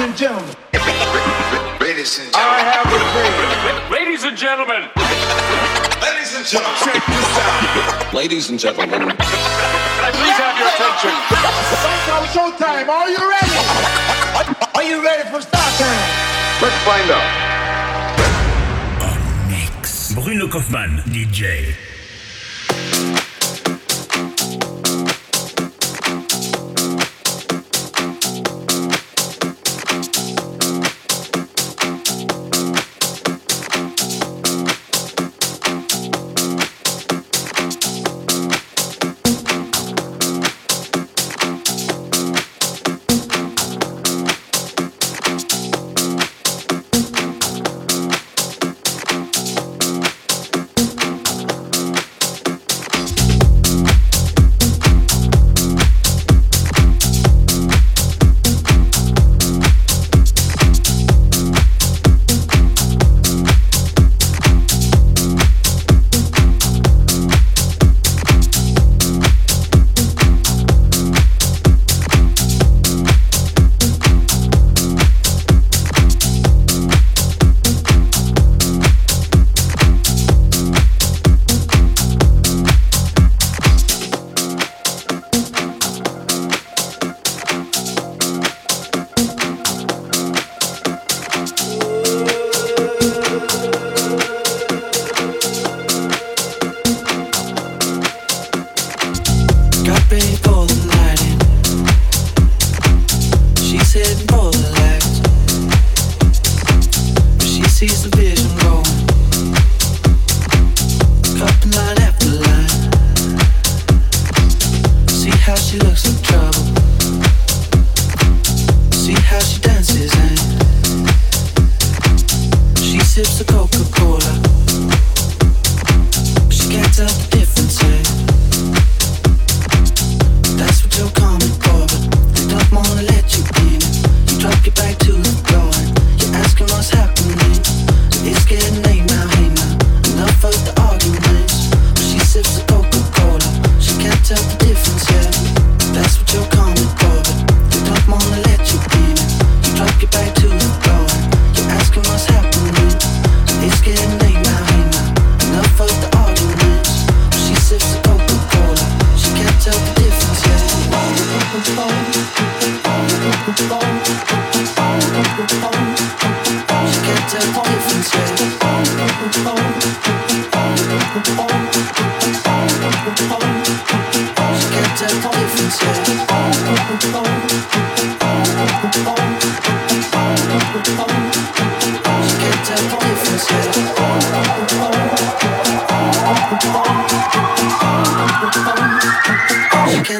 and gentlemen. Ladies and gentlemen. I have a dream. Ladies and gentlemen. Ladies and gentlemen. Check this out. Ladies and gentlemen. Can I please have your attention? Showtime. Are you ready? Are you ready for start time? Let's find out. Mix. Bruno Kauffmann, DJ.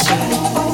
inside.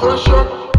pressure.